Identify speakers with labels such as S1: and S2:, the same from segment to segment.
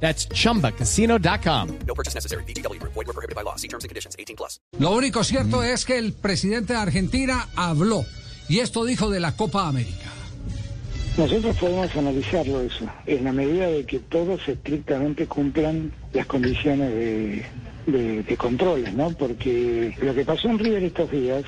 S1: That's chumbacasino.com.
S2: No purchase necessary. BGW. Void were prohibited by law. See terms and conditions. 18 plus.
S3: Lo único cierto es que el presidente de Argentina habló y esto dijo de la Copa América.
S4: Nosotros podemos analizarlo eso, en la medida de que todos estrictamente cumplan las condiciones de, de, de controles, ¿no? Porque lo que pasó en River estos días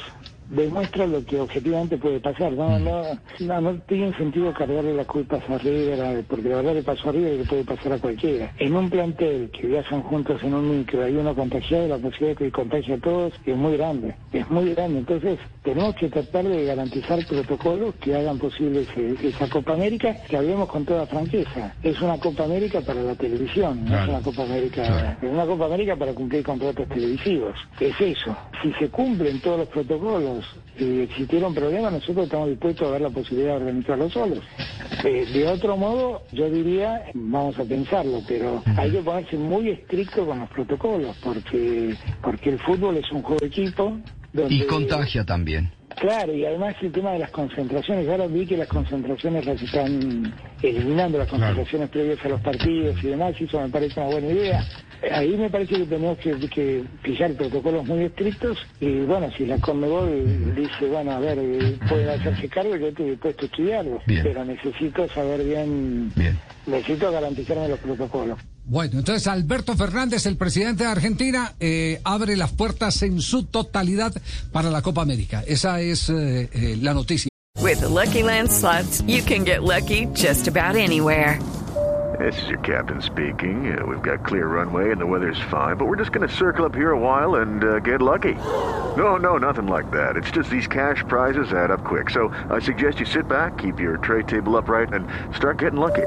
S4: demuestra lo que objetivamente puede pasar. No, no, no, no tiene sentido cargarle las culpas a River, porque la verdad le pasó a River y le puede pasar a cualquiera. En un plantel que viajan juntos en un micro, hay uno contagiado, la posibilidad de que contagie a todos es muy grande, es muy grande. Entonces, tenemos que tratar de garantizar protocolos que hagan posible ese- esa Copa América, que hablemos con toda franqueza. Es una Copa América para la televisión, no es una Copa América, es una Copa América para cumplir contratos televisivos. Es eso. Si se cumplen todos los protocolos y existiera un problema, nosotros estamos dispuestos a ver la posibilidad de organizarlo solos. Eh, de otro modo, yo diría, vamos a pensarlo, pero hay que ponerse muy estricto con los protocolos, porque, porque el fútbol es un juego de equipo. Donde,
S5: Y contagia también.
S4: Claro, y además el tema de las concentraciones, ahora vi que las concentraciones las están eliminando, las concentraciones previas a los partidos y demás, y eso me parece una buena idea. Eh, Ahí me parece que tenemos que, que fijar protocolos muy estrictos y bueno, si la Conmebol dice, bueno, a ver, eh, pueden hacerse cargo, yo estoy dispuesto a estudiarlo,
S5: Bien.
S4: pero necesito saber bien,
S5: Bien.
S4: necesito garantizarme los protocolos.
S3: Bueno, entonces Alberto Fernández, el presidente de Argentina, eh, abre las puertas en su totalidad para la Copa América. Esa es eh, eh, la noticia.
S6: With the Lucky Land slots, you can get lucky just about anywhere.
S7: This is your captain speaking. Uh, we've got clear runway and the weather's fine, but we're just going to circle up here a while and uh, get lucky. No, no, nothing like that. It's just these cash prizes add up quick. So I suggest you sit back, keep your tray table upright, and start getting lucky.